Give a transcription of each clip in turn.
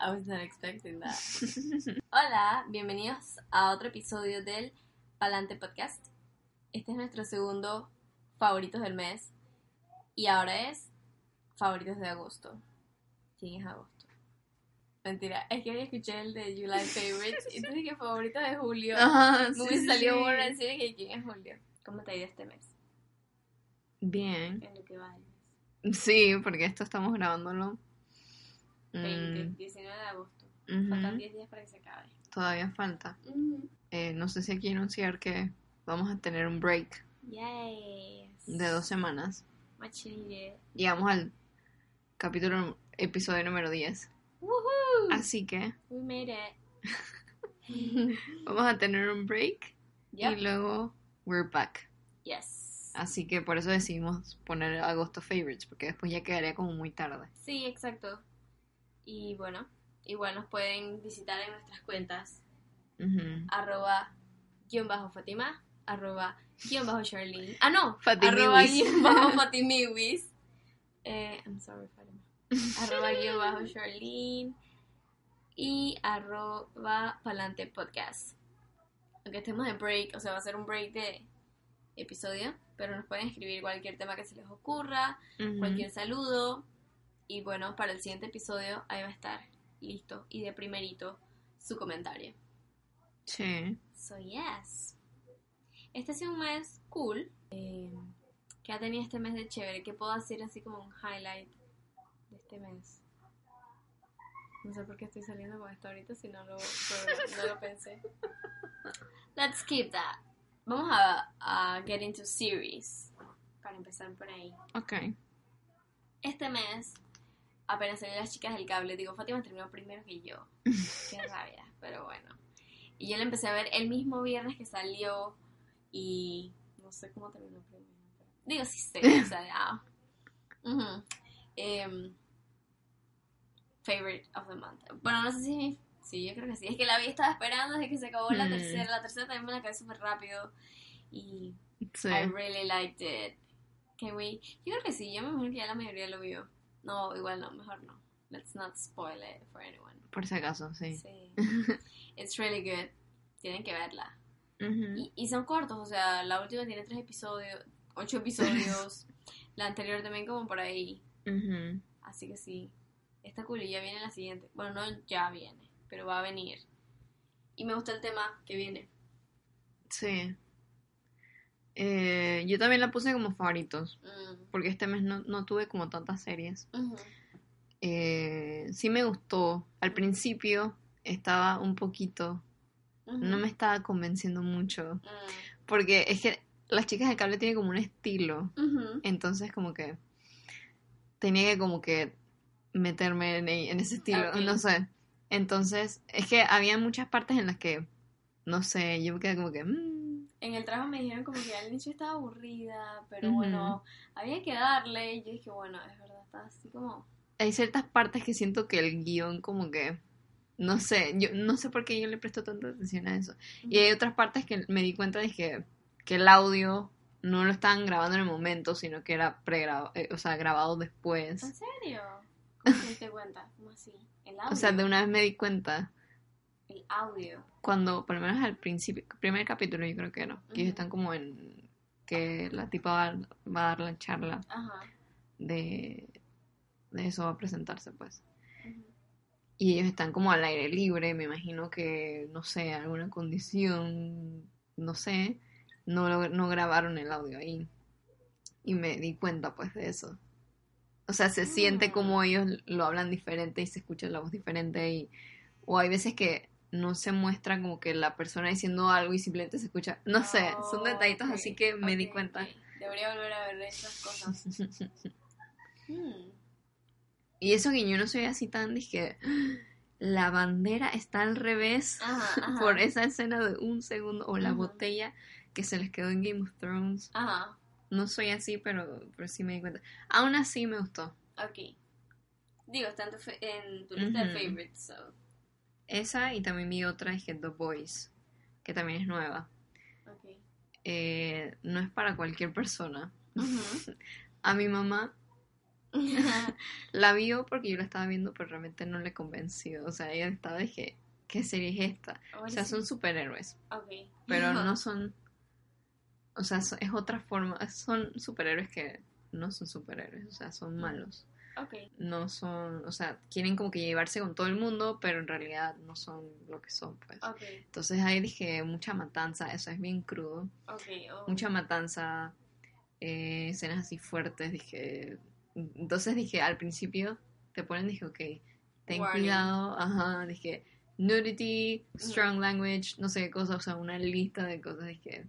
I was not expecting that. Hola, bienvenidos a otro episodio del Palante Podcast. Este es nuestro segundo favoritos del mes. Y ahora es favoritos de agosto. ¿Quién es agosto? Mentira, es que hoy escuché el de July Favorites y tú dije favoritos de julio. Ajá, Me salió sí. bueno decir que quién es julio. ¿Cómo te ha ido este mes? Bien. En lo que va mes. Sí, porque esto estamos grabándolo. 20, Mm, 19 de agosto. ujú, Faltan 10 días para que se acabe. Todavía falta. Eh, no sé si aquí anunciar que vamos a tener un break Yes. de dos semanas. Needed. Llegamos al capítulo, episodio número 10. Woohoo! Así que We made it. vamos a tener un break Yep. y luego we're back. Yes. Así que por eso decidimos poner agosto favorites, porque después ya quedaría como muy tarde. Sí, exacto. Y bueno, igual nos pueden visitar en nuestras cuentas. Arroba guion bajo Fatima. Arroba guion bajo Charlene. Ah, no. Fatimiwis. Arroba guion bajo Fatimiwis. Eh, I'm sorry, Fatima. Arroba guion bajo Charlene. Y arroba Palante Podcast. Aunque estemos de break, o sea, va a ser un break de episodio, pero nos pueden escribir cualquier tema que se les ocurra, cualquier saludo. Y bueno, para el siguiente episodio ahí va a estar listo y de primerito su comentario. Sí. So, yes. Este ha sido un mes cool. Eh, ¿Qué ha tenido este mes de chévere? ¿Qué puedo hacer así como un highlight de este mes? No sé por qué estoy saliendo con esto ahorita si no lo, no lo pensé. Let's keep that. Vamos a, a get into series. Para empezar por ahí. Ok. Este mes, apenas salieron las chicas del cable, digo, Fátima terminó primero que yo. Qué rabia, pero bueno. Y yo la empecé a ver el mismo viernes que salió y no sé cómo terminó primero. Digo, sí sé, o sea. Em, favorite of the month. Bueno, no sé si es mi... Sí, yo creo que sí. Es que la había estado esperando desde que se acabó la Mm. tercera. La tercera también me la acabé súper rápido. Y Sí. I really liked it. Can we? Yo creo que sí, yo me imagino que ya la mayoría lo vio. No, igual no, mejor no. Let's not spoil it for anyone. Por si acaso, sí. Sí. It's really good. Tienen que verla. Y, y son cortos, o sea, la última tiene tres episodios, ocho episodios. la anterior también como por ahí. Así que sí. Está cool y ya viene la siguiente. Bueno, no ya viene, pero va a venir. Y me gusta el tema que viene. Sí. Eh, yo también la puse como favoritos, Mm. porque este mes no, no tuve como tantas series. Ujú. Eh, sí me gustó. Al principio estaba un poquito, Ujú. no me estaba convenciendo mucho, Mm. porque es que las chicas de cable tienen como un estilo, entonces como que tenía que como que meterme en, e- en ese estilo, Ok. no sé. Entonces, es que había muchas partes en las que, no sé, yo me quedé como que... mm, En el trabajo me dijeron como que al inicio estaba aburrida, pero Ujú. bueno, había que darle. Y yo dije, bueno, es verdad, está así como. hay ciertas partes que siento que el guion como que no sé, yo no sé por qué yo le presto tanta atención a eso. Y hay otras partes que me di cuenta de que, que el audio no lo estaban grabando en el momento, sino que era pregrabado, eh, o sea, grabado ¿En después. serio? ¿Cómo te cuenta? ¿Cómo así? El audio. O sea, de una vez me di cuenta El audio. cuando, por lo menos al principio, primer capítulo yo creo que era, que ellos Ujú. están como en que la tipa va, va a dar la charla Ajá. de, de eso, va a presentarse pues. Y ellos están como al aire libre, me imagino que, no sé, alguna condición, no sé, no, lo- no grabaron el audio ahí. Y me di cuenta pues de eso. O sea, se siente Ah. como ellos lo hablan diferente y se escucha la voz diferente y... O hay veces que no se muestra como que la persona diciendo algo y simplemente se escucha... No sé, son detallitos Ok, así que me di cuenta. Debería volver a ver esas cosas. Hmm. Y eso que yo no soy así tan, dije, la bandera está al revés Ajá, ajá. por esa escena de un segundo, o la botella que se les quedó en Game of Thrones. Ajá. No soy así, pero, pero sí me di cuenta. Aún así me gustó. Ok. Digo, está en tu, en tu lista de favorites, so. Esa y también vi otra, es que The Boys, que también es nueva. Eh, no es para cualquier persona. A mi mamá La vio porque yo la estaba viendo, pero realmente no le convenció. O sea, ella estaba, dije, ¿qué serie es esta? O sea, son superhéroes, Ok. pero no son... O sea, es otra forma. Son superhéroes que no son superhéroes, o sea, son malos. Ok. No son, o sea, quieren como que llevarse con todo el mundo, pero en realidad no son lo que son, pues. Ok. Entonces ahí dije, mucha matanza, eso es bien crudo. Ok. oh. Mucha matanza, eh, escenas así fuertes, dije... Entonces dije, al principio te ponen, dije, ok, ten Warning. cuidado, ajá, dije, nudity, strong language, no sé qué cosas, o sea, una lista de cosas, dije...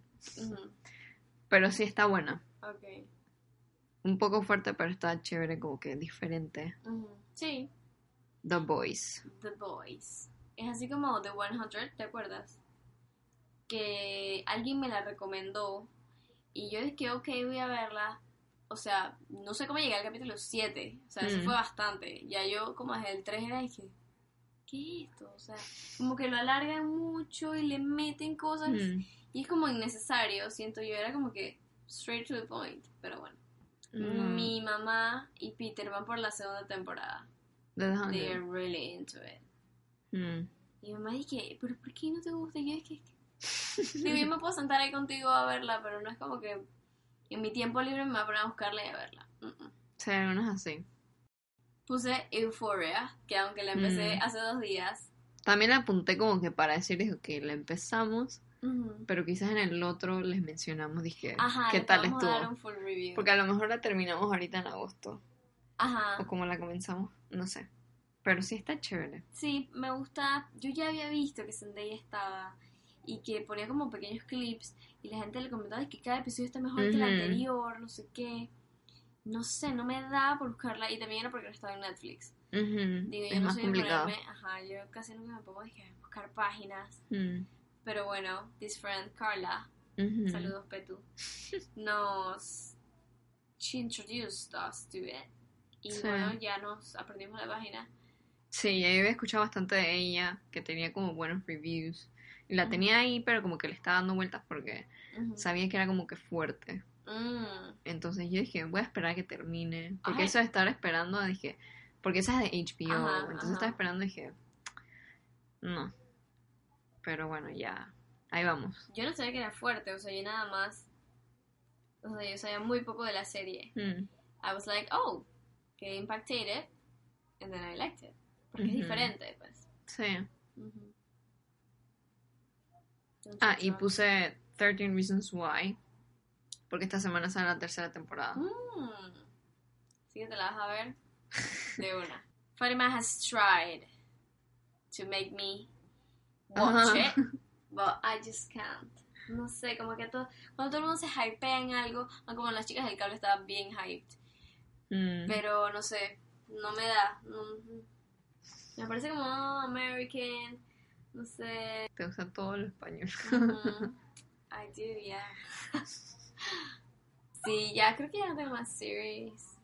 Pero sí está buena, Ok. Un poco fuerte, pero está chévere, como que diferente. Sí. The Boys. The Boys. Es así como The 100, ¿te acuerdas? Que alguien me la recomendó y yo dije, ok, voy a verla. O sea, no sé cómo llegué al capítulo 7. O sea, eso Mm. fue bastante. Ya yo como desde el 3 era dije, ¿qué es esto? O sea, como que lo alargan mucho y le meten cosas Mm. y es como innecesario, siento yo. Era como que straight to the point. Pero bueno. Mi mamá y Peter van por la segunda temporada. The They are 100. really into it. Mm. Y mi mamá dije, ¿pero por qué no te gusta? Y yo es que... Digo, yo me puedo sentar ahí contigo a verla, pero no es como que en mi tiempo libre me voy a poner a buscarla y a verla. Mm, mm. Sí, así. Puse Euphoria, que aunque la empecé Mm. hace dos días, También la apunté como que para decir, dije, ok, la empezamos, pero quizás en el otro les mencionamos, dije, ajá, ¿qué tal dar estuvo? un full review. Porque a lo mejor la terminamos ahorita en agosto, Ajá, o como la comenzamos, no sé. Pero sí está chévere. sí, me gusta. Yo ya había visto que Zendaya estaba y que ponía como pequeños clips y la gente le comentaba que cada episodio está mejor que el anterior, no sé qué. No sé, no me da por buscarla y también era porque no estaba en Netflix. Ujú, Digo, yo no más soy de complicado. ponerme, ajá, yo casi nunca me pongo dije, buscar páginas. Mm, Pero bueno, this friend Carla, saludos Petu, nos she introduced us to it. Y Sí. bueno, ya nos aprendimos la página. Sí, yo había escuchado bastante de ella, que tenía como buenos reviews. Y la tenía ahí, pero como que le estaba dando vueltas porque sabía que era como que fuerte. Mm, Entonces yo dije, voy a esperar a que termine. Porque Ay. eso de estar esperando, dije, porque esa es de HBO. Entonces estaba esperando y dije, no. Pero bueno, ya. Ahí vamos. Yo no sabía que era fuerte, o sea, yo nada más, o sea, yo sabía muy poco de la serie. Mm, I was like, oh, que impacted it, and then I liked it. Porque es diferente, pues. sí. Ah, y Entonces, puse 13 Reasons Why. Porque esta semana sale la tercera temporada. Mm. Sí que te la vas a ver de una. Fatima has tried to make me watch Ajá. it, but I just can't. No sé, como que todo, cuando todo el mundo se hypea en algo, aunque como las chicas del cable estaban bien hyped, Mm, pero no sé, no me da. no- me parece como oh, American, no sé. Te gusta todo lo español. I do, yeah. Sí, ya creo que ya no tengo más series.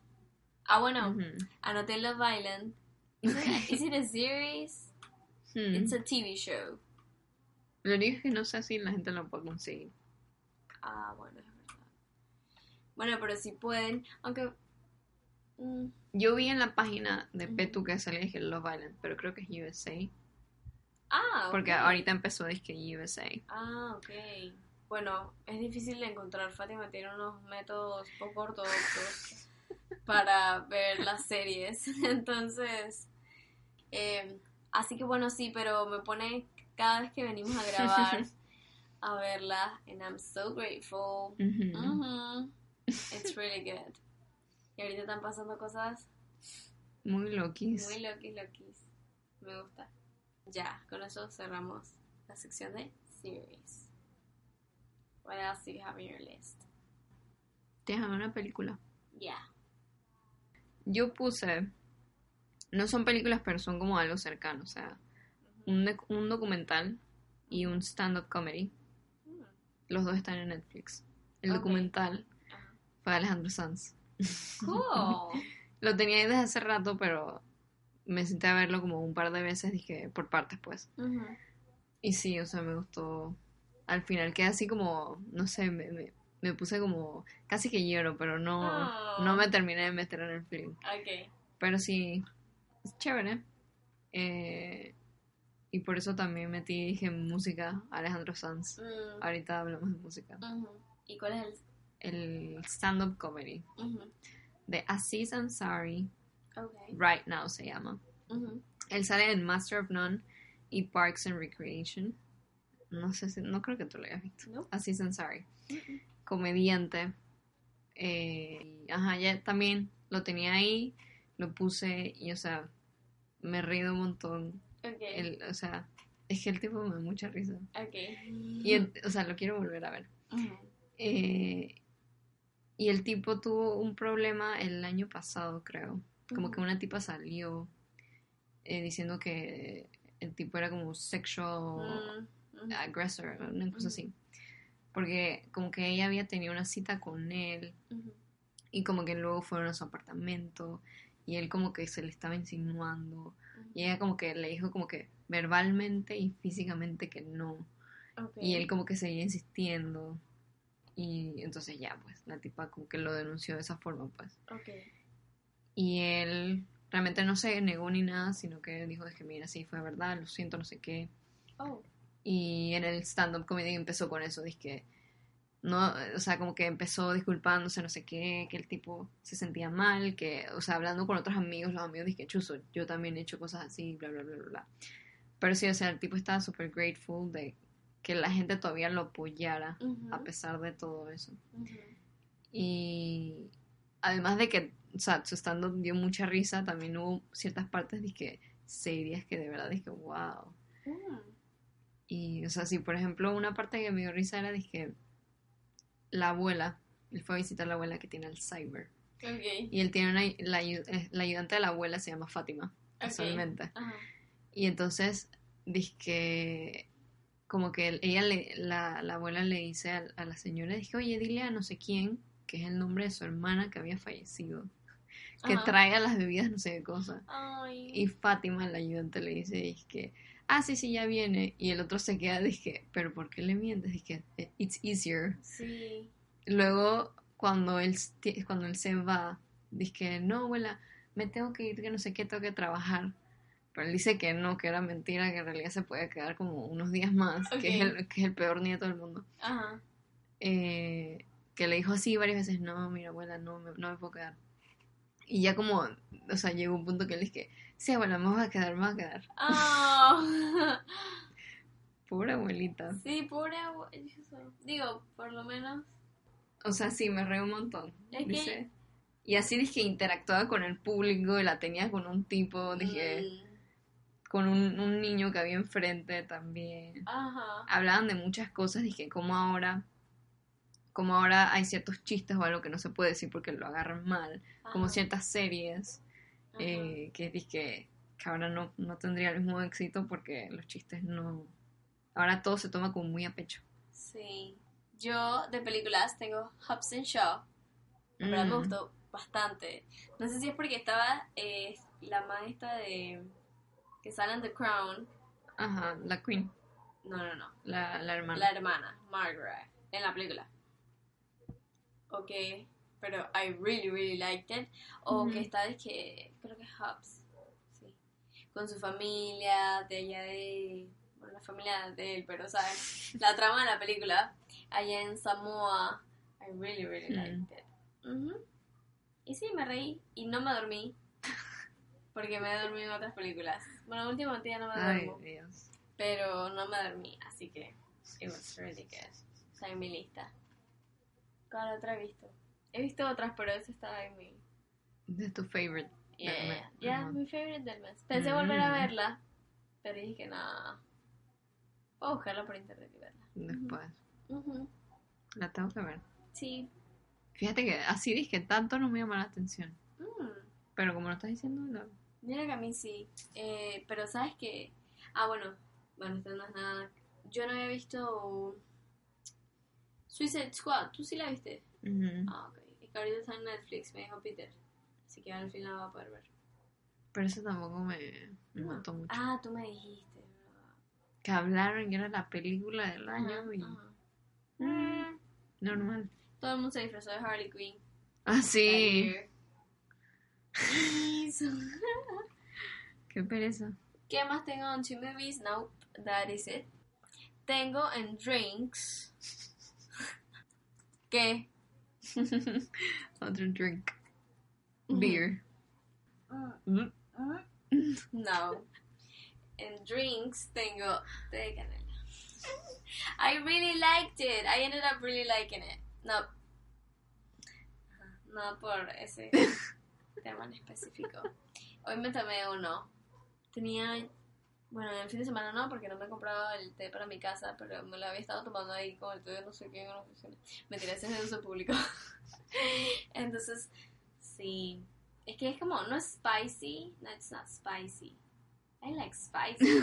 Ah, bueno, anoté Love Island. Is it, is it a series? Mm. It's a TV show. Lo único es que no sé si la gente lo puede conseguir. Ah, bueno, es verdad. Bueno, pero si pueden, aunque... mm, Yo vi en la página de. Petu que salía dije Love Island, pero creo que es USA. ah, Porque ahorita empezó disque USA. Ah, ok. Bueno, es difícil de encontrar. Fátima tiene unos métodos poco ortodoxos para ver las series. Entonces, eh, así que bueno, sí, pero me pone cada vez que venimos a grabar a verla. And I'm so grateful. Ujú. It's really good. Y ahorita están pasando cosas Muy loquis. muy loquis, loquis. Me gusta. Ya, con eso cerramos la sección de series. What else do you have in your list? ¿Tienes una película? Yeah. Yo puse. No son películas, pero son como algo cercano. O sea, un, un documental y un stand-up comedy. Los dos están en Netflix. El documental fue Alejandro Sanz. Cool. Lo tenía ahí desde hace rato, pero me senté a verlo como un par de veces, dije, por partes pues. Y sí, o sea, me gustó. Al final queda así como, no sé, me, me, me puse como, casi que lloro, pero no, Oh. no me terminé de meter en el film. Ok. Pero sí, es chévere. Eh, y por eso también metí, dije, música, Alejandro Sanz. Mm, Ahorita hablamos de música. ¿Y cuál es El stand-up comedy el...? de Aziz Ansari, Ok. Right Now se llama. Él sale en Master of None y Parks and Recreation. No sé si, no creo que tú lo hayas visto. No. Aziz Ansari, comediante. Eh, ajá, ya también lo tenía ahí, lo puse y, o sea, me he reído un montón. Ok. El, o sea, es que el tipo me da mucha risa. Ok. Y, el- o sea, lo quiero volver a ver. Ujú. Eh, y el tipo tuvo un problema el año pasado, creo. Como que una tipa salió eh, diciendo que el tipo era como sexual Mm, ujú. aggressor, una cosa así. Porque como que ella había tenido una cita con él y como que luego fueron a su apartamento y él como que se le estaba insinuando y ella como que le dijo como que verbalmente y físicamente que no. Ok. Y él como que seguía insistiendo. Y entonces ya, pues, la tipa como que lo denunció de esa forma, pues. Ok. Y él realmente no se negó ni nada, sino que dijo, es que mira, sí, fue verdad, lo siento, no sé qué. Oh. Y en el stand-up comedy empezó con eso, dice que, no, o sea, como que empezó disculpándose, no sé qué, que el tipo se sentía mal, que, o sea, hablando con otros amigos, los amigos dije, chuzo, yo también he hecho cosas así, bla, bla, bla, bla. Pero sí, o sea, el tipo estaba súper grateful de que la gente todavía lo apoyara Ujú. a pesar de todo eso. Ujú. Y además de que, o sea, su stand dio mucha risa, también hubo ciertas partes de que serias que de verdad dije, wow. Mm. Y, o sea, sí, por ejemplo, una parte que me dio risa era de que la abuela, él fue a visitar a la abuela que tiene Alzheimer. Ok. Y él tiene una, la, eh, la ayudante de la abuela se llama Fátima, casualmente. Ajá. Y entonces, dice que como que ella le, la, la abuela le dice a, a la señora, dije, oye, dile a no sé quién, que es el nombre de su hermana que había fallecido, que Ajá. traiga las bebidas, no sé qué cosa. Ay. Y Fátima, la ayudante, le dice, dije, ah, sí, sí, ya viene. Y el otro se queda, dije, pero ¿por qué le mientes? Dije, it's easier. Sí. Luego, cuando él, cuando él se va, dije, no, abuela, me tengo que ir, que no sé qué, tengo que trabajar. Pero él dice que no, que era mentira, que en realidad se puede quedar como unos días más, que, es el, que es el peor nieto del mundo. Ajá. Eh, que le dijo así varias veces, no, mira, abuela, no me, no me puedo quedar. Y ya como, o sea, llegó un punto que le dije, sí, abuela, me voy a quedar, me voy a quedar. Ah. Pobre abuelita. sí, pobre abuelo. Digo, por lo menos. O sea, sí, me reí un montón. Es que- Y así dije, interactuaba con el público y la tenía con un tipo, dije, mm, con un, un niño que había enfrente también. Ajá. Hablaban de muchas cosas, dije, como ahora, como ahora hay ciertos chistes o algo que no se puede decir porque lo agarran mal, como ciertas series eh, que dije que ahora no, no tendría el mismo éxito porque los chistes no... Ahora todo se toma como muy a pecho. Sí. Yo de películas tengo Hobbs and Shaw. La verdad me Mm. gustó bastante. No sé si es porque estaba eh, la maestra de. que sale en The Crown. Ajá, la Queen, No, no, no. la, la hermana. La hermana, Margaret, en la película. Ok, pero I really, really liked it. O que está de que, creo que es Hobbs, sí. Con su familia, de allá de, bueno, la familia de él, pero, ¿sabes? La trama de la película, allá en Samoa, I really, really Mm. liked it. Ujú. Y sí, me reí y no me dormí. Porque me he dormido en otras películas. Bueno, últimamente ya no me Ay, duermo. Dios. Pero no me dormí, así que it was really good. Está en mi lista. ¿Cuál otra he visto? He visto otras, pero esa estaba en mi... De tu favorite. Yeah, Del mes, yeah, mi favorite del mes. Pensé volver a Mm. verla, pero dije que nada. Puedo buscarla por internet y verla. Después. La tengo que ver. Sí. Fíjate que así dije, tanto no me llama la atención. Mm. Pero como lo estás diciendo, la- Mira que a mí sí. Eh, pero sabes que... Ah, bueno. Bueno, esto no es nada... Yo no había visto... Suicide Squad. ¿Tú sí la viste? Ujú. Ah, ok. Es que ahorita está en Netflix, me dijo Peter. Así que al fin la va a poder ver. Pero eso tampoco me, me No. mató mucho. Ah, tú me dijiste, ¿verdad? Que hablaron que era la película del año Ajá, y ajá. Mm, normal. todo el mundo se disfrazó de Harley Quinn. Ah, sí. Qué pereza. ¿Qué más tengo en two movies? No, that is it. Tengo en drinks. ¿Qué? Other drink. Beer. Mm. No. En drinks tengo té de canela. I really liked it. I ended up really liking it. No. No por ese tema en específico. Hoy me tomé uno. Tenía. Bueno, en el fin de semana no, porque no me he comprado el té para mi casa, pero me lo había estado tomando ahí con el té de no sé qué en una oficina. Mentira, ese es de uso público. Entonces, sí. Es que es como, no es spicy. No, it's not spicy. I like spicy.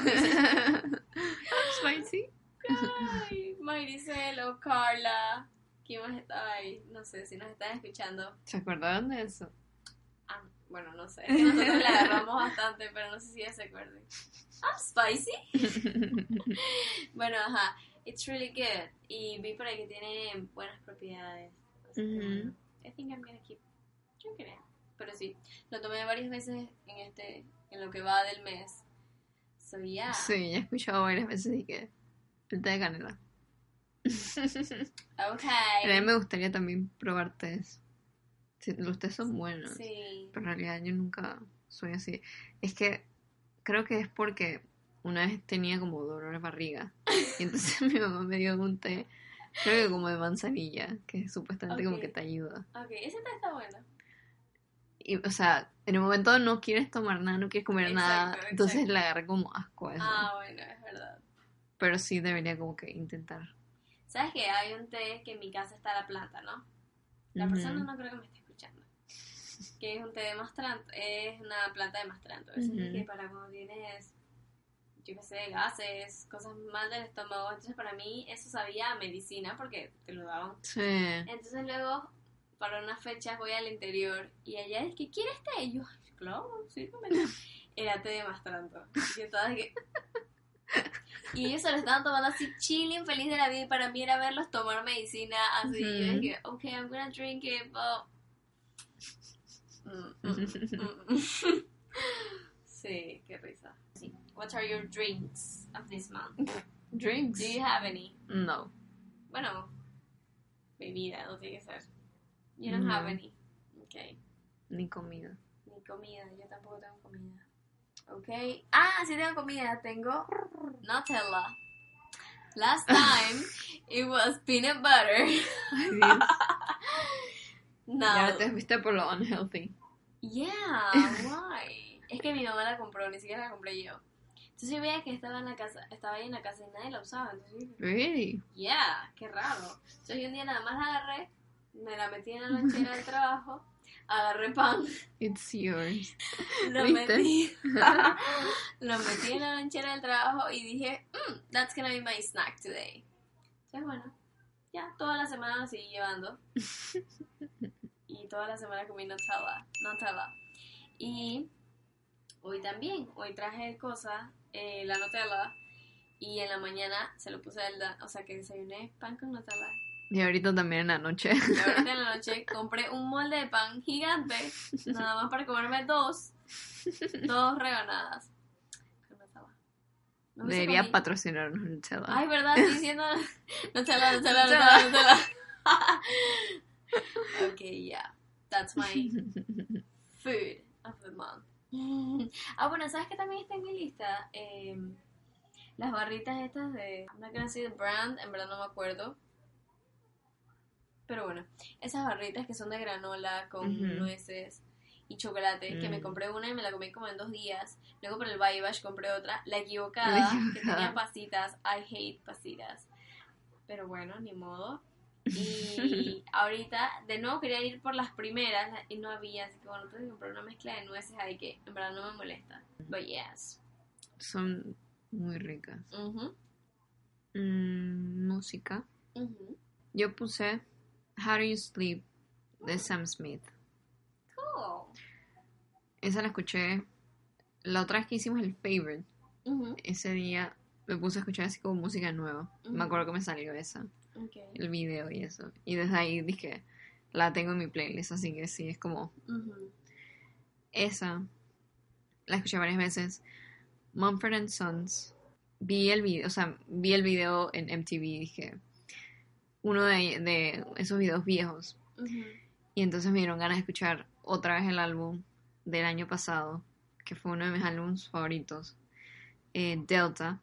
Spicy. Ay, Maricel o Carla. ¿Quién más estaba ahí? No sé si nos están escuchando. ¿Se acordaron de eso? Bueno, no sé. Que nosotros la agarramos bastante, pero no sé si ya se acuerden. Ah, spicy. bueno, ajá. It's really good. Y vi por ahí que tiene buenas propiedades. Así que, Ujú. bueno, I think I'm gonna keep drinking it. Pero sí, lo tomé varias veces en este, en lo que va del mes. So yeah. Sí, ya he escuchado varias veces y que el té de canela. Pero a mí me gustaría también probar tés. Los tés son buenos. Sí. Pero en realidad yo nunca soy así. Es que creo que es porque una vez tenía como dolor de barriga. Y entonces mi mamá me dio un té, creo que como de manzanilla, que supuestamente como que te ayuda. Ok, ese té está bueno. Y, o sea, en el momento no quieres tomar nada, no quieres comer nada. Exacto, Entonces le agarré como asco a eso. Ah, bueno, es verdad. Pero sí debería como que intentar. ¿Sabes que hay un té que en mi casa está la planta, no? La persona no creo que me esté. Que es un té de mastranto, es una planta de mastranto. Es Ujú. que para cuando tienes, yo qué sé, gases, cosas mal del estómago. Entonces para mí eso sabía a medicina porque te lo daban. Sí. Entonces luego, para unas fechas voy al interior y allá es que ¿quieres té? Y yo, "Ay, claro, sí, Era té de mastranto. Y yo estaba de que... Y ellos se lo estaban tomando así chilling, feliz de la vida. Y para mí era verlos tomar medicina así. Y yo dije, ok, I'm gonna drink it, but... Mm, mm, mm, sí, qué risa. Sí. What are your drinks of this month? Drinks. Do you have any? No. Bueno, bebida, no tiene que ser. You don't have No. any. Ok. Ni comida. Ni comida, yo tampoco tengo comida. Ok. Ah, sí tengo comida. Tengo Nutella. Last time it was peanut butter. No. ahora te fuiste por lo unhealthy. Yeah, why? es que mi mamá la compró, ni siquiera la compré yo. Entonces yo veía que estaba en la casa, estaba ahí en la casa y nadie la usaba. Entonces Really? yeah, qué raro. Entonces yo un día nada más la agarré, me la metí en la lonchera del trabajo, agarré pan, It's yours. lo ¿Viste? metí, lo metí en la lonchera del trabajo y dije, mm, that's gonna be my snack today. Entonces bueno, ya toda la semana lo seguí llevando. Toda la semana comí Nutella, Nutella. Y hoy también, hoy traje cosas, eh, la Nutella, y en la mañana se lo puse al, da- o sea que desayuné pan con Nutella. Y ahorita también en la noche. Y ahorita en la noche compré un molde de pan gigante, nada más para comerme dos, dos rebanadas. No Debería patrocinarnos Nutella. Ay, ¿verdad? Estoy diciendo Nutella, Nutella, Nutella, Nutella. ok, yeah. That's my food of the month. Ah, bueno, ¿sabes qué también está en mi lista? Em, las barritas estas de... I'm not gonna say the brand, en verdad no me acuerdo. Pero bueno, esas barritas que son de granola con Ujú. nueces y chocolate, que me Mm. compré una y me la comí como en dos días. Luego por el Baby Bash compré otra, la equivocada, La que equivocada. tenía pasitas. I hate pasitas. Pero bueno, ni modo. Y ahorita, de nuevo quería ir por las primeras y no había, así que bueno, tuve que comprar una mezcla de nueces ahí que en verdad no me molesta. But yes. Son muy ricas. Mm, música. Yo puse How Do You Sleep de Sam Smith. Cool. Esa la escuché la otra vez que hicimos el favorite. Ese día me puse a escuchar así como música nueva. Me acuerdo que me salió esa, Ok. el video y eso. Y desde ahí dije, la tengo en mi playlist, así que sí, es como esa. La escuché varias veces. Mumford and Sons. Vi el video, o sea, vi el video en MTV dije, uno de, de esos videos viejos. Y entonces me dieron ganas de escuchar otra vez el álbum del año pasado, que fue uno de mis álbumes favoritos, eh, Delta.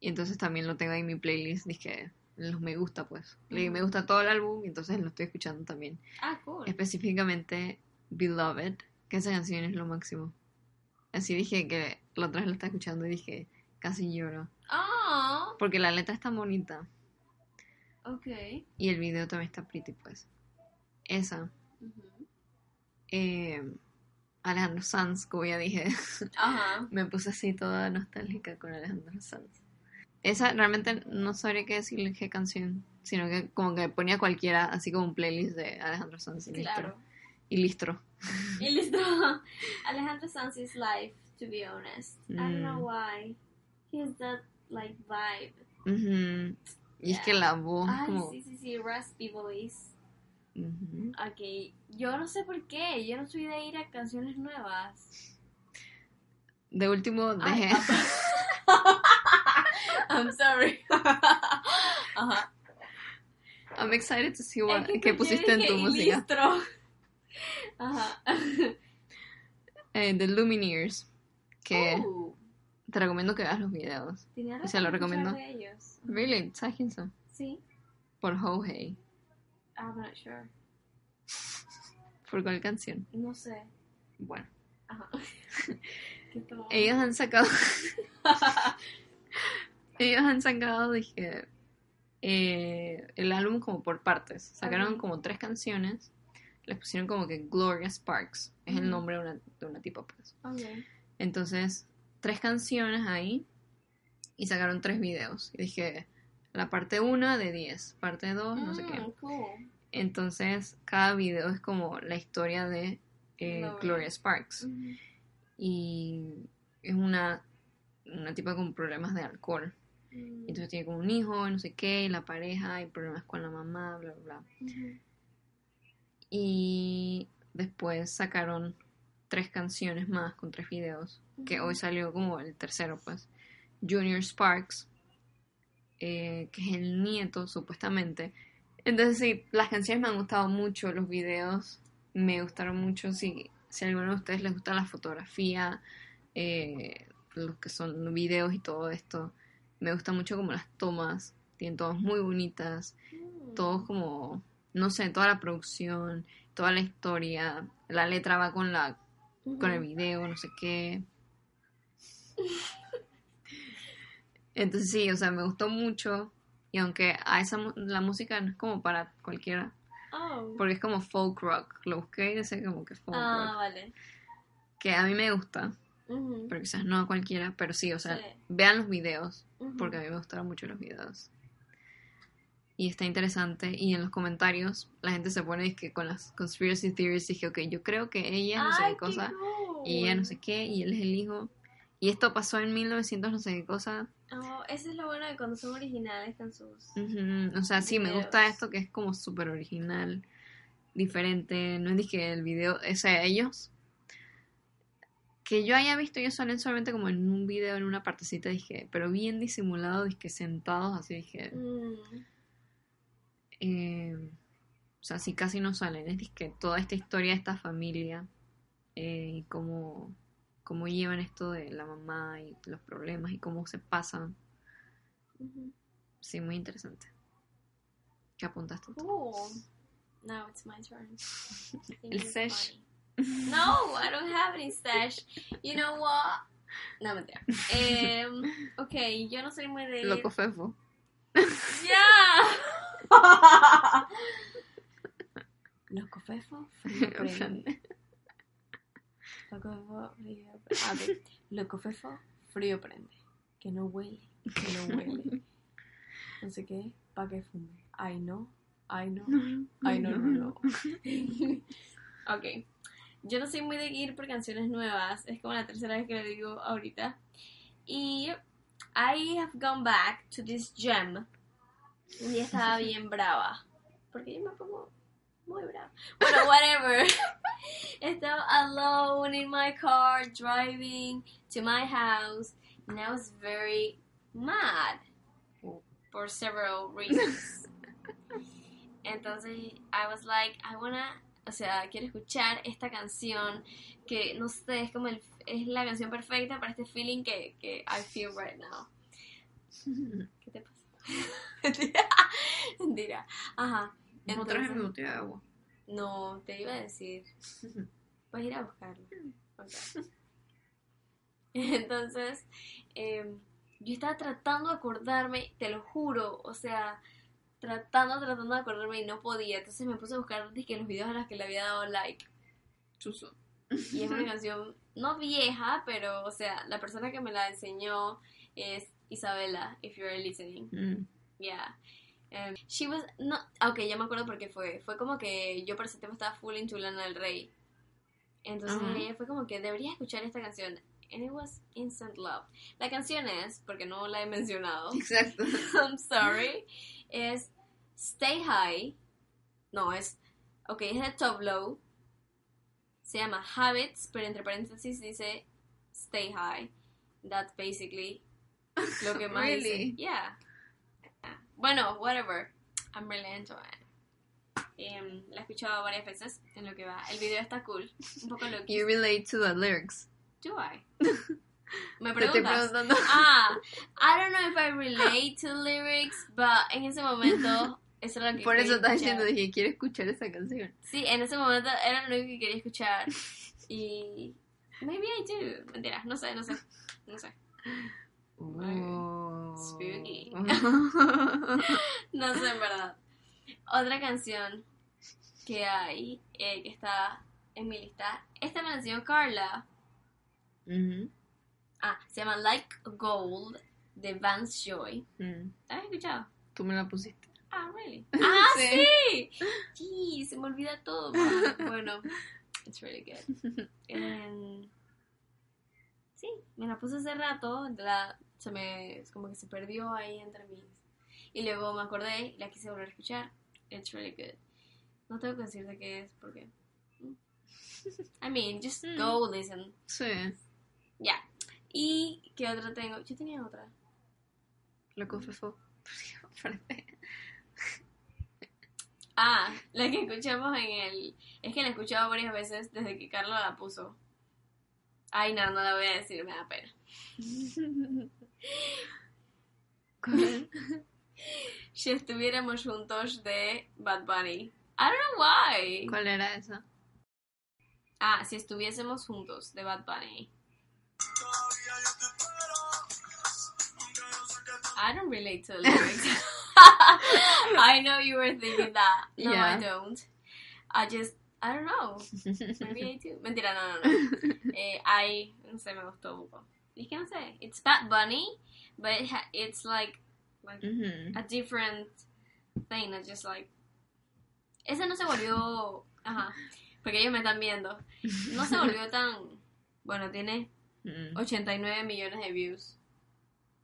Y entonces también lo tengo en mi playlist, dije, los me gusta pues. Le me gusta todo el álbum y entonces lo estoy escuchando también. Ah, cool. Específicamente Beloved, que esa canción es lo máximo. Así dije que la otra vez la estaba escuchando y dije, casi lloro. Oh, Porque la letra está bonita ok. y el video también está pretty pues. Esa. Eh, Alejandro Sanz, como ya dije, Ajá. me puse así toda nostálgica con Alejandro Sanz. Esa realmente no sabría qué decirle qué canción, sino que como que ponía cualquiera, así como un playlist de Alejandro Sanz y. Claro. Y listo. Y listo. Alejandro Sanz is life, to be honest. I don't know Mm. why. He has that, like, vibe. Y es que la voz Ay, como... sí, sí, sí, raspy voice. Ok, yo no sé por qué, yo no soy de ir a canciones nuevas. De último Ay, dejé... I'm sorry. Ajá. I'm excited to see what, que pusiste en tu "Y música. listro". Ajá. Eh, The Lumineers, que Uh, te recomiendo que veas los videos. tenía o sea, lo recomiendo. de ellos. Really, ¿sabes quién son? Sí, Por Hohei. I'm not sure. ¿Por cuál canción? No sé. Bueno. Ajá. Ellos han sacado. Ellos han sacado, dije. eh, el álbum como por partes. Sacaron como tres canciones. Les pusieron como que Gloria Sparks. Es el nombre de una, de una tipa, pues. Entonces, tres canciones ahí. Y sacaron tres videos. Y dije, la parte 1 de 10, parte 2, no sé qué. Mm, cool. Entonces, cada video es como la historia de eh, Gloria. Gloria Sparks. Y es una, una tipa con problemas de alcohol. Entonces tiene como un hijo, no sé qué, y la pareja, y problemas con la mamá, bla, bla, bla. Y después sacaron tres canciones más con tres videos, que hoy salió como el tercero, pues. Junior Sparks, eh, que es el nieto, supuestamente. Entonces sí, las canciones me han gustado mucho, los videos me gustaron mucho. Si, si a alguno de ustedes les gusta la fotografía, eh, los que son videos y todo esto, me gusta mucho como las tomas, tienen tomas muy bonitas, Mm. todo como, no sé, toda la producción, toda la historia, la letra va con la con el video, no sé qué. Entonces sí, o sea, me gustó mucho y aunque a esa la música no es como para cualquiera, Oh. porque es como folk rock, lo busqué y decía como que folk Ah, rock, vale. que a mí me gusta, Pero quizás no a cualquiera, pero sí, o sea, Sí. vean los videos, porque a mí me gustaron mucho los videos. Y está interesante. Y en los comentarios la gente se pone que con las conspiracy theories dije, ok, yo creo que ella no sé Ay, qué cosa. cool. y ella no sé qué, y él es el hijo. Y esto pasó en 1900 no sé qué cosa. Oh, eso es lo bueno de cuando son originales con sus... O sea, sí, me gusta esto que es como súper original, diferente. No es dije el video, o sea, ellos. Que yo haya visto, ellos salen solamente como en un video, en una partecita, dije, pero bien disimulado, dije, sentados, así dije. Mm. eh, o sea, sí, casi no salen. Es que toda esta historia de esta familia eh, y cómo, cómo llevan esto de la mamá y los problemas y cómo se pasan. Sí, muy interesante. ¿Qué apuntaste tú? Cool. Now it's my turn. El sesh. No, I don't have any stash. You know what? No, mentira. Em, ok, yo no soy muy de... Loco Fefo. ¡Ya! Loco Fefo, frío prende. Loco Fefo, frío prende. A ver, Loco Fefo, frío prende. Que no huele, que no huele. No sé qué, pa' que fume. Ay, no, ay, no. Ay, no, no, no. ok. Yo no soy muy de ir por canciones nuevas. Es como la tercera vez que lo digo ahorita. Y I have gone back to this gem. Y estaba bien brava. Porque yo me pongo muy brava. Bueno, whatever. estaba alone in my car driving to my house. And I was very mad for several reasons. Entonces, I was like, I wanna, o sea, quiero escuchar esta canción que, no sé, es como el, es la canción perfecta para este feeling que, que I feel right now. ¿Qué te pasa? Mentira. Mentira. Ajá. ¿No traje mi botella de agua? no, te iba a decir. Puedes ir a buscarlo. Ok. Entonces, eh, yo estaba tratando de acordarme, te lo juro, o sea, tratando, tratando de acordarme y no podía. Entonces me puse a buscar los videos a los que le había dado like. Chuzo. Y es una canción no vieja, pero, o sea, la persona que me la enseñó es Isabela, if you're listening. Mm. Yeah. Um, she was no, ok, ya me acuerdo por qué fue. Fue como que yo por ese tiempo estaba full into Lana del Rey. Entonces Ajá. ella fue como que deberías escuchar esta canción. And it was Instant Love. La canción es, porque no la he mencionado, Exacto. I'm sorry, es Stay High. No, es, ok, es de Top Low. Se llama Habits, pero entre paréntesis dice Stay High. That's basically lo que más dice. Really? Yeah. Bueno, whatever. I'm really into it. Em, la he escuchado varias veces en lo que va. El video está cool. Un poco lo You relate to the lyrics. Do I? Me Te estoy preguntas. Ah, I don't know if I relate to lyrics, but en ese momento eso era lo que Por eso escuchar. diciendo, dije, quiero escuchar esa canción. Sí, en ese momento era lo único que quería escuchar. Y. Maybe I do. Mentira, no sé, no sé. No sé. Oh. Spooky. No sé, en verdad. Otra canción que hay, eh, que está en mi lista. Esta me la enseñó Carla. Ujú. Ah, se llama Like Gold de Vance Joy. Mm. ¿La has escuchado? Tú me la pusiste. Ah, really? Ah, Sí. sí. Se me olvida todo. man. Bueno, it's really good. Em, sí, me la puse hace rato, la, se me, como que se perdió ahí entre mis. Y luego me acordé y la quise volver a escuchar. It's really good. No tengo que decir de qué es porque. mm. I mean, just Mm. go listen. Sí. Ya. ¿Y qué otra tengo? Yo tenía otra. La confesó. Ah, la que escuchamos en el... Es que la he escuchado varias veces desde que Carla la puso. Ay, no, no la voy a decir, me da pena. ¿Cuál? Si estuviéramos juntos de Bad Bunny. I don't know why. ¿Cuál era esa? Ah, si estuviésemos juntos de Bad Bunny. I don't relate to the lyrics. I know you were thinking that. No, Yeah. I don't. I just, I don't know. Maybe I do. Mentira, no, no, no. Eh, I, no sé, me gustó un poco. Que no sé. It's Bad Bunny, but it ha- it's like, like Ujú. a different thing. It's just like. Ese no se volvió. Ajá. Porque ellos me están viendo. No se volvió tan. Bueno, tiene Mm. 89 millones de views.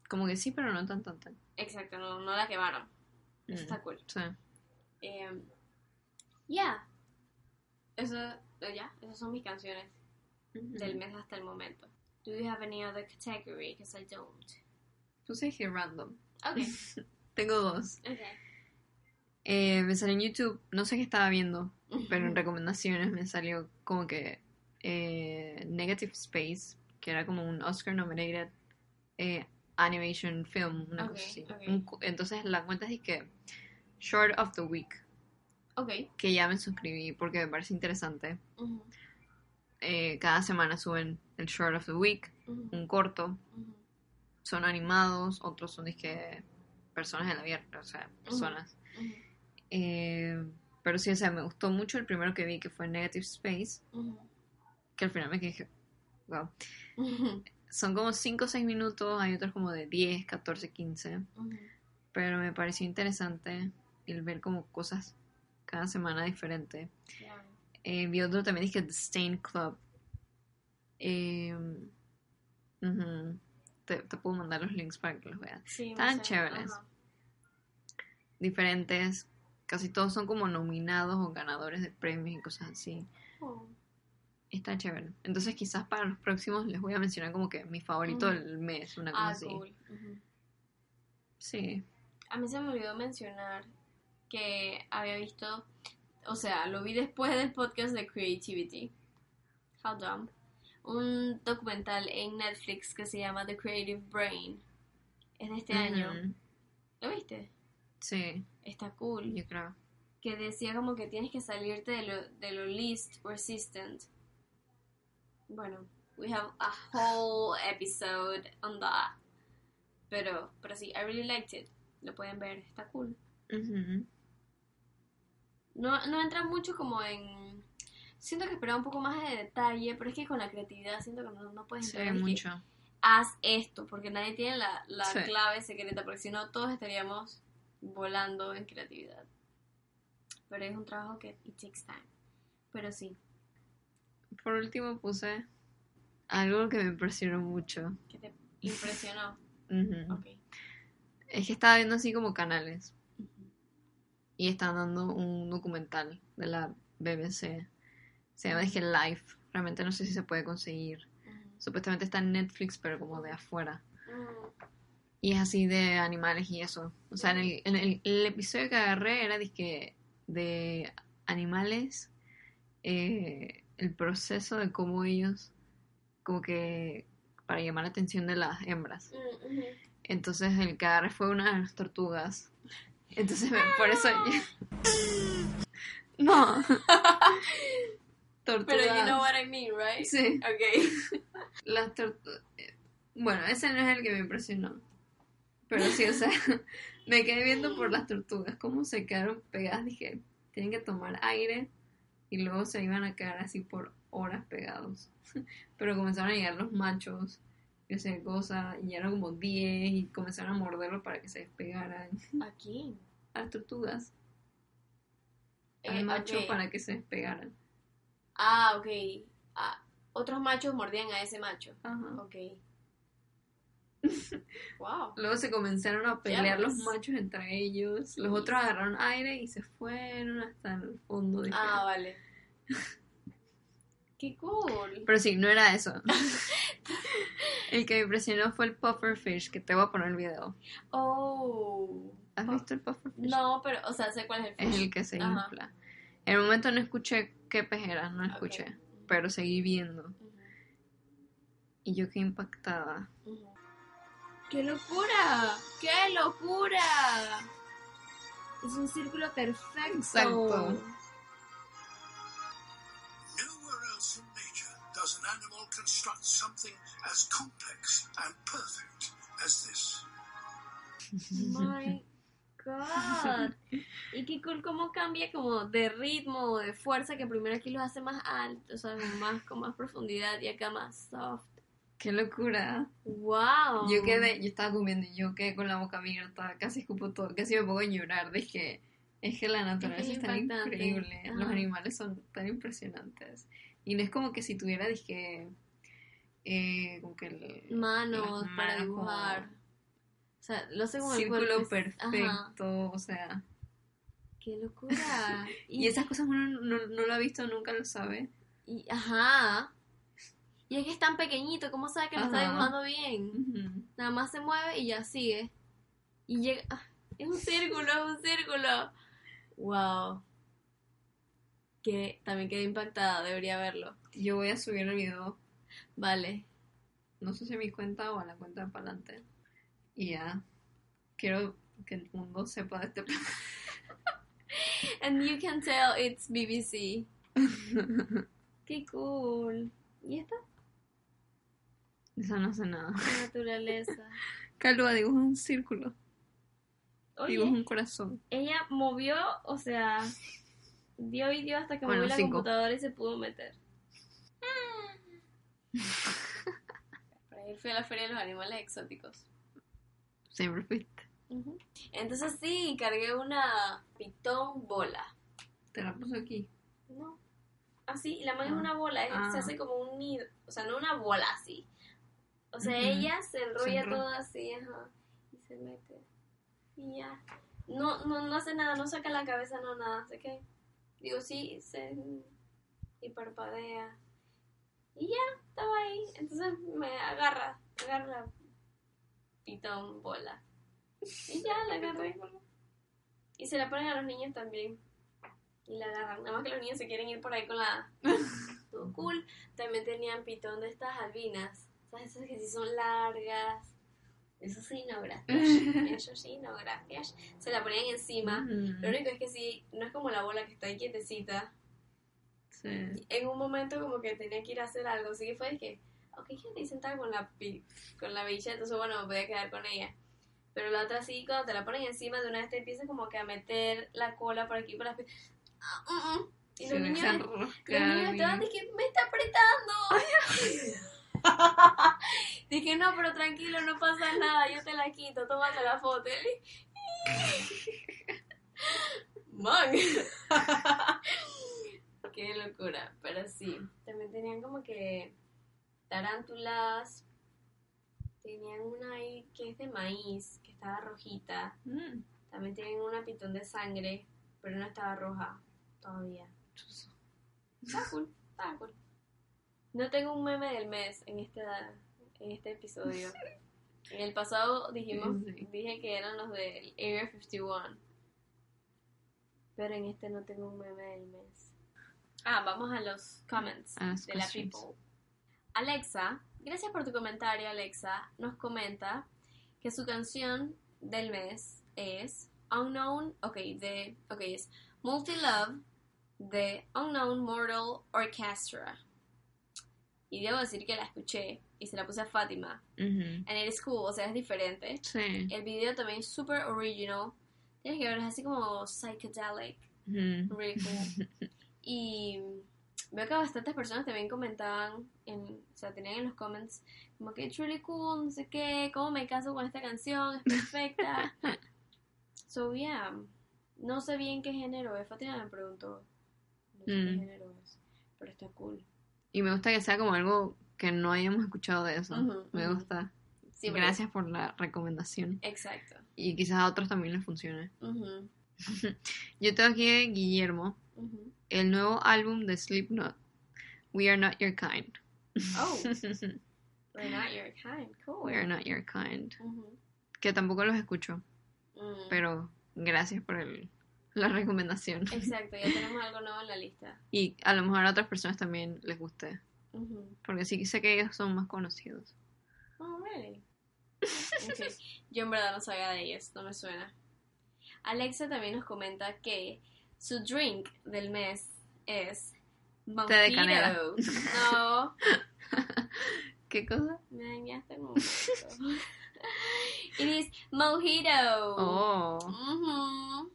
Como que sí, pero no tan tan tan. Exacto, no, no la quemaron. Eso Mm. está cool. Sí. Eh, yeah. Eso, ya, esas son mis canciones Ujú. del mes hasta el momento. Do you have any other category? Because I don't. Puse here random. Okay. Tengo dos. okay. Eh, me salió en YouTube, no sé qué estaba viendo, pero en recomendaciones me salió como que eh, Negative Space, que era como un Oscar nominated eh, animation film, una cosa así. Un entonces la cuenta es que Short of the Week, Okay. que ya me suscribí porque me parece interesante. Eh, cada semana suben el Short of the Week, un corto, son animados, otros son disque personas en la vida, o sea, personas. Eh, pero sí, o sea, me gustó mucho el primero que vi, que fue Negative Space, que al final me dije, wow. ujú, Son como 5 o 6 minutos, hay otros como de 10, 14, 15, ujú. pero me pareció interesante el ver como cosas cada semana diferente. Claro. Eh, vi otro también, dije The Stain Club. Eh, ujú. te, te puedo mandar los links para que los veas. Sí, sé, chéveres. Diferentes, casi todos son como nominados o ganadores de premios y cosas así. Oh. Está chévere. Entonces quizás para los próximos les voy a mencionar como que mi favorito del mes, una cosa Ah, así. cool. Sí. A mí se me olvidó mencionar que había visto, o sea, lo vi después del podcast de Creativity. How dumb. Un documental en Netflix que se llama The Creative Brain. Es de este año. ¿Lo viste? Sí, Está cool. yo creo. Que decía como que tienes que salirte de lo, de lo least resistant. Bueno, we have a whole episode on that. Pero, pero sí, I really liked it. Lo pueden ver, está cool. Ujú. No, no entra mucho como en... Siento que esperaba un poco más de detalle, pero es que con la creatividad siento que no, no puedes Sí, entrar. que mucho. haz esto, porque nadie tiene la, la Sí. clave secreta, porque si no todos estaríamos volando en creatividad. Pero es un trabajo que it takes time. Pero sí, Por último puse algo que me impresionó mucho. que te impresionó. Es que estaba viendo así como canales y están dando un documental de la BBC. Se llama Dije Life. Realmente no sé si se puede conseguir. Supuestamente está en Netflix, pero como de afuera. Y es así de animales y eso. O sea, en el, en el, el episodio que agarré era dizque de animales, eh, el proceso de cómo ellos, como que para llamar la atención de las hembras. Mm. Entonces el que agarré fue una de las tortugas. Entonces por eso... no. tortugas. Pero you know what I mean, right? Sí. Ok. Las tortugas... Bueno, ese no es el que me impresionó. Pero sí, o sea, me quedé viendo por las tortugas, cómo se quedaron pegadas. Dije, tienen que tomar aire y luego se iban a quedar así por horas pegados. Pero comenzaron a llegar los machos, que sé cosa, y eran como 10 y comenzaron a morderlos para que se despegaran. Aquí. A las tortugas, al Eh, macho ok. para que se despegaran. Ah, ok. Ah, otros machos mordían a ese macho. Ajá. Ok. wow. Luego se comenzaron a pelear los machos entre ellos. Los otros agarraron aire y se fueron hasta el fondo. Dije. Ah, vale. Qué cool. Pero sí, no era eso. el que me impresionó fue el pufferfish, que te voy a poner el video. Oh. ¿Has visto el pufferfish? No, pero, o sea, sé cuál es el Es fish. el que se Ajá. infla. En el momento no escuché qué pez era, no escuché. Pero seguí viendo. Y yo quedé impactada. ¡Qué locura! ¡Qué locura! Es un círculo perfecto. Exacto. Nowhere else in nature does an animal construct something as complex and perfect as this. My God. Y qué cool cómo cambia como de ritmo o de fuerza que primero aquí los hace más altos, o sea, más con más profundidad y acá más soft. ¡Qué locura! Wow. Yo quedé, yo estaba comiendo y yo quedé con la boca abierta, casi escupo todo, casi me pongo a llorar. Dije, es que la naturaleza es, tan increíble, los animales son tan impresionantes. Y no es como que si tuviera, dije, eh, como que el- manos para manos como dibujar. O sea, lo sé como círculo perfecto, Ajá. o sea. Qué locura. Y esas cosas uno no, no lo ha visto, nunca lo sabe. y- ajá. Y es que es tan pequeñito, ¿cómo sabe que lo está dibujando bien? Nada más se mueve y ya sigue. Y llega. ah, Es un círculo, es un círculo. Wow. Que también quedé impactada, debería verlo. Yo voy a subir el video, Vale. no sé si a mi cuenta o a la cuenta de Palante. Y ya, quiero que el mundo sepa de este plan. And you can tell it's BBC. Qué cool. ¿Y esta? Eso no hace nada. La naturaleza. Calva dibuja un círculo, dibuja Oye, un corazón. ella movió, o sea, dio y dio hasta que Bueno, movió la computadora y se pudo meter. Por ahí fui a la Feria de los Animales Exóticos. Siempre fuiste. Entonces sí, cargué una pitón bola. Te la puso aquí. No. Así, la mano es Ah. una bola, es- Ah. se hace como un nido. O sea, no una bola así. O sea, ella se enrolla todo así, ajá, y se mete. Y ya. No, no, no hace nada, no saca la cabeza, no nada. Así que, digo, sí, se. Y parpadea. Y ya, estaba ahí. Entonces me agarra, agarra pitón, bola. Y ya la agarré. Y se la ponen a los niños también. Y la agarran. Nada más que los niños se quieren ir por ahí con la. Todo cool. También tenían pitón de estas albinas. Esas que sí son largas. Eso sí, no, gracias. Eso sí, no, gracias. Se la ponían encima. Lo único es que sí, no es como la bola que está ahí quietecita. sí. En un momento como que tenía que ir a hacer algo. Así que fue de que, ok, quédate ahí sentada con la, con la bicha. Entonces, bueno, me podía quedar con ella. Pero la otra sí, cuando te la ponen encima, de una vez te empieza como que a meter la cola por aquí, por las Ah, mm, mm. Y los niños, los niños estaban bien. dije, me está apretando. dije, no, pero tranquilo, no pasa nada, yo te la quito, tómate la foto. Man. Qué locura, pero sí. También tenían como que tarántulas. Tenían una ahí que es de maíz, que estaba rojita. Mm, También tenían una pitón de sangre, pero no estaba roja todavía. Está cool, está cool. No tengo un meme del mes en este, en este episodio. En el pasado dijimos, Sí. dije que eran los del Area 51. Pero en este no tengo un meme del mes. Ah, vamos a los comments de la people. Alexa, gracias por tu comentario, Alexa. Nos comenta que su canción del mes es Unknown, ok, de, ok, es Multi Love de Unknown Mortal Orchestra. Y debo decir que la escuché y se la puse a Fátima. ujú. And it is cool, o sea, es diferente. Sí. El video también es super original. Tienes que ver, es así como psychedelic. Really cool. Y veo que bastantes personas también comentaban, en, o sea, tenían en los comments como que it's really cool, no sé qué, cómo me caso con esta canción, es perfecta. so, yeah, no sé bien qué género es, Fátima me preguntó, no sé qué Mm. género es, pero está cool. Y me gusta que sea como algo que no hayamos escuchado de eso. Me gusta. Sí, porque- Gracias por la recomendación. Exacto. Y quizás a otros también les funcione. Yo tengo aquí de Guillermo el nuevo álbum de Slipknot, We Are Not Your Kind. Oh, we're not your kind, cool. We Are Not Your Kind. Que tampoco los escucho, mm. pero gracias por el, la recomendación. Exacto, ya tenemos algo nuevo en la lista. Y a lo mejor a otras personas también les guste. Porque sí sé que ellos son más conocidos. Oh, really? Yo en verdad no sabía de ellos, no me suena. Alexa también nos comenta que su drink del mes es mojito. Té de canela. No, ¿Qué cosa? me dañaste momento. It is mojito. Oh. Ujú.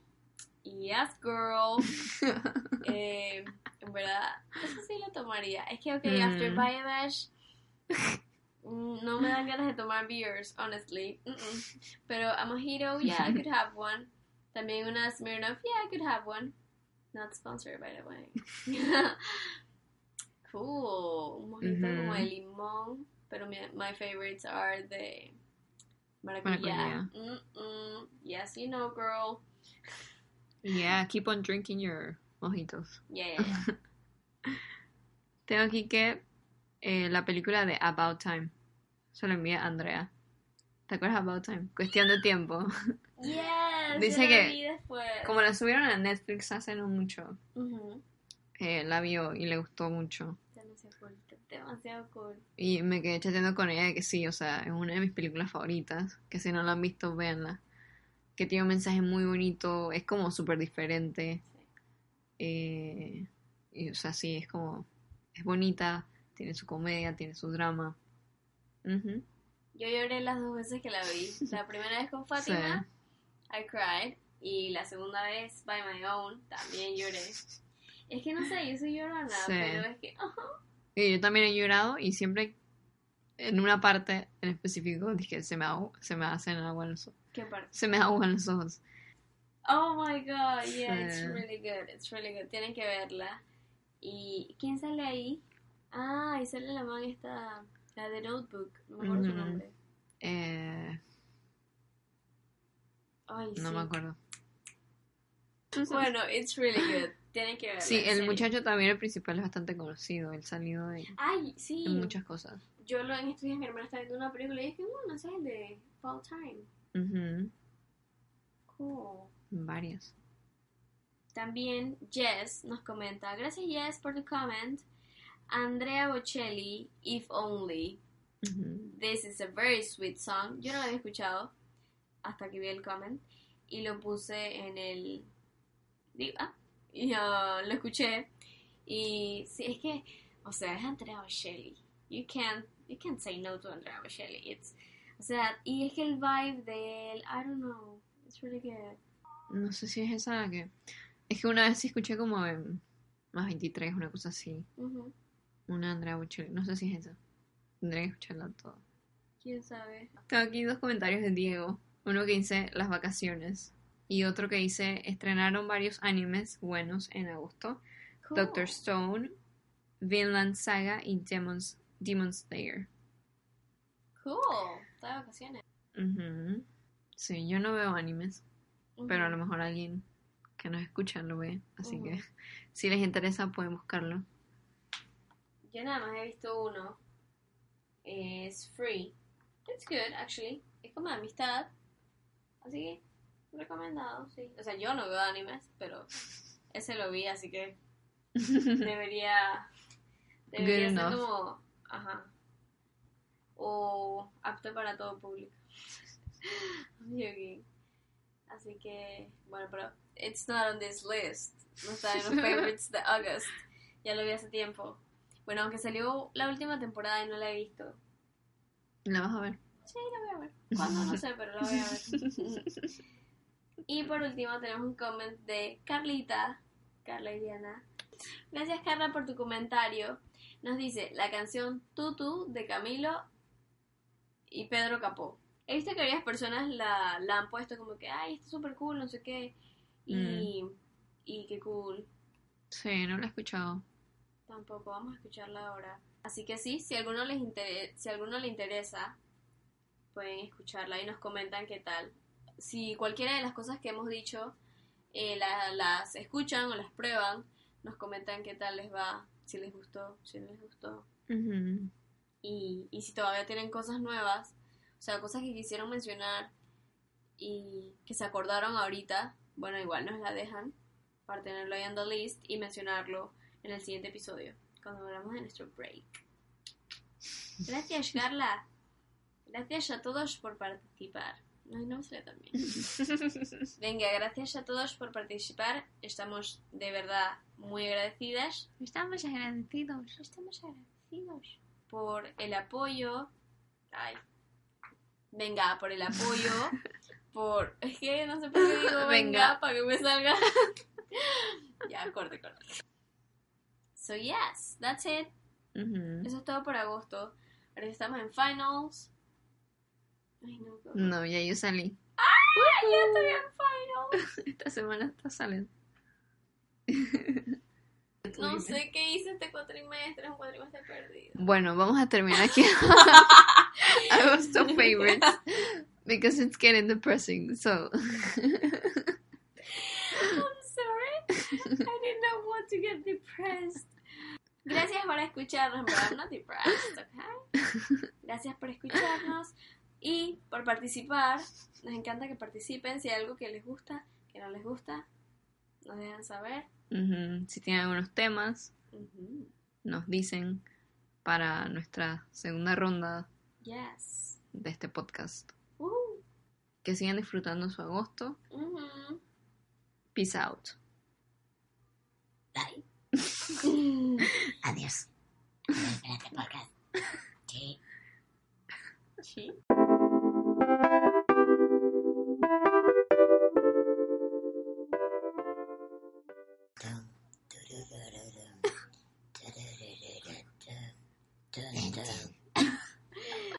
Yes, girl. Eh, en verdad, eso sí lo tomaría. Es que, ok, Mm. after Biobash, mm, no me dan ganas de tomar beers, honestly. Mm-mm. Pero a mojito, yeah, I could have one. También una Smirnoff, yeah, I could have one. Not sponsored, by the way. cool. Un mojito Ujú. como de limón. Pero mi, my favorites are de maracuyá. Maracuyá. Yes, you know, girl. Yeah, keep on drinking your mojitos. Yeah, yeah, yeah. Tengo aquí que eh, la película de About Time. Se lo envía a Andrea. ¿Te acuerdas de About Time? Cuestión de tiempo. Yes, Dice yo la que vi después. Como la subieron a Netflix hace no mucho, eh, la vio y le gustó mucho. Demasiado cool, demasiado cool. Y me quedé chateando con ella de que sí, o sea, es una de mis películas favoritas. Que si no la han visto, véanla. Que tiene un mensaje muy bonito, es como súper diferente. Eh, y, o sea, sí, es como. Es bonita, tiene su comedia, tiene su drama. Ujú. Yo lloré las dos veces que la vi. La primera vez con Fátima, I cried. Y la segunda vez, by my own, también lloré. Es que no sé, yo soy llorona, Sí. pero es que. ajá. Y yo también he llorado y siempre en una parte en específico dije se me, agu- se me hacen agua en los ojos. ¿Qué parte? Se me aguan los ojos. Oh my god, yeah, it's really good, it's really good. Tienen que verla. ¿Y quién sale ahí? Ah, y sale la man esta. La de Notebook, no me acuerdo su Ujú. nombre. Eh, Ay, no sí. me acuerdo. Bueno, it's really good. Tienen que verla. Sí, el serio. muchacho también, el principal, es bastante conocido. Él salido de Ay, sí. muchas cosas. Yo lo en estos días mi hermana estaba viendo una película y dije, bueno, ese es el de Fall Time. Ujú, Cool. Varias. También Jess nos comenta, gracias Jess por tu comment. Andrea Bocelli, If Only. This is a very sweet song. Yo no lo había escuchado hasta que vi el comment y lo puse en el digo, ah, y yo lo escuché y sí es que o sea es Andrea Bocelli. You can't you can't say no to Andrea Bocelli. It's o sea y es que el vibe de él I don't know it's really good. No sé si es esa que. Es que una vez sí escuché como en más 23, una cosa así. Ujú. Una Andrea Bocelli. No sé si es esa. Tendré que escucharla toda. ¿Quién sabe? Tengo aquí dos comentarios de Diego. Uno que dice las vacaciones. Y otro que dice estrenaron varios animes buenos en agosto. Cool. Doctor Stone, Vinland Saga y Demons, Demon Slayer. Cool. Está de vacaciones. Ujú. Sí, yo no veo animes, pero a lo mejor alguien que nos escucha lo ve. Así que si les interesa pueden buscarlo. Yo nada más he visto uno. Es free. It's good, actually. Es como de amistad. Así que, recomendado, sí. O sea, yo no veo animes, pero ese lo vi, así que debería. Debería Good ser enough. como. Ajá. O apto para todo público. Así que, bueno, pero. It's not on this list. No está en los favorites de August. Ya lo vi hace tiempo. Bueno, aunque salió la última temporada y no la he visto. ¿La vas a ver? Sí, la voy a ver. ¿Cuándo? No sé, pero la voy a ver. Y por último tenemos un comment de Carlita, Carla y Diana. Gracias Carla por tu comentario. Nos dice la canción Tutu de Camilo y Pedro Capó. He visto que varias personas la, la han puesto como que, ay, está súper cool, no sé qué. Y, y qué cool. Sí, no la he escuchado. Tampoco, vamos a escucharla ahora. Así que sí, si a alguno les inter- si a alguno le interesa, pueden escucharla y nos comentan qué tal. Si cualquiera de las cosas que hemos dicho eh, la- las escuchan o las prueban, nos comentan qué tal les va, si les gustó, si no les gustó. Ujú. Y, y si todavía tienen cosas nuevas, o sea, cosas que quisieron mencionar y que se acordaron ahorita, bueno, igual nos la dejan para tenerlo ahí en the list y mencionarlo en el siguiente episodio, cuando hablamos de nuestro break. Gracias, Carla. Gracias a todos por participar. No sale tan bien. Venga, gracias a todos por participar. Estamos de verdad muy agradecidas. Estamos agradecidos. Estamos agradecidos por el apoyo. Ay. Venga, por el apoyo. Por. Es que no sé por qué digo venga, Venga. para que me salga. ya, corte, corte. So, yes, that's it. Eso es todo por agosto. Ahora estamos en finals. Ay, no. No, ya yo salí. ¡Ay, ya estoy en finals! Esta semana está saliendo. No sé qué hice este cuatrimestre. Es un cuatrimestre perdido. Bueno, vamos a terminar aquí. Agosto favorites. Because it's getting depressing. So, I'm sorry. I did not want to get depressed. Gracias por escucharnos, pero I'm not depressed, okay? Gracias por escucharnos y por participar. Nos encanta que participen. Si hay algo que les gusta, que no les gusta, nos dejan saber. Si tienen algunos temas, nos dicen para nuestra segunda ronda de este podcast. Uh. Que sigan disfrutando su agosto. Peace out. Bye. Adiós. Este podcast. Sí. Sí.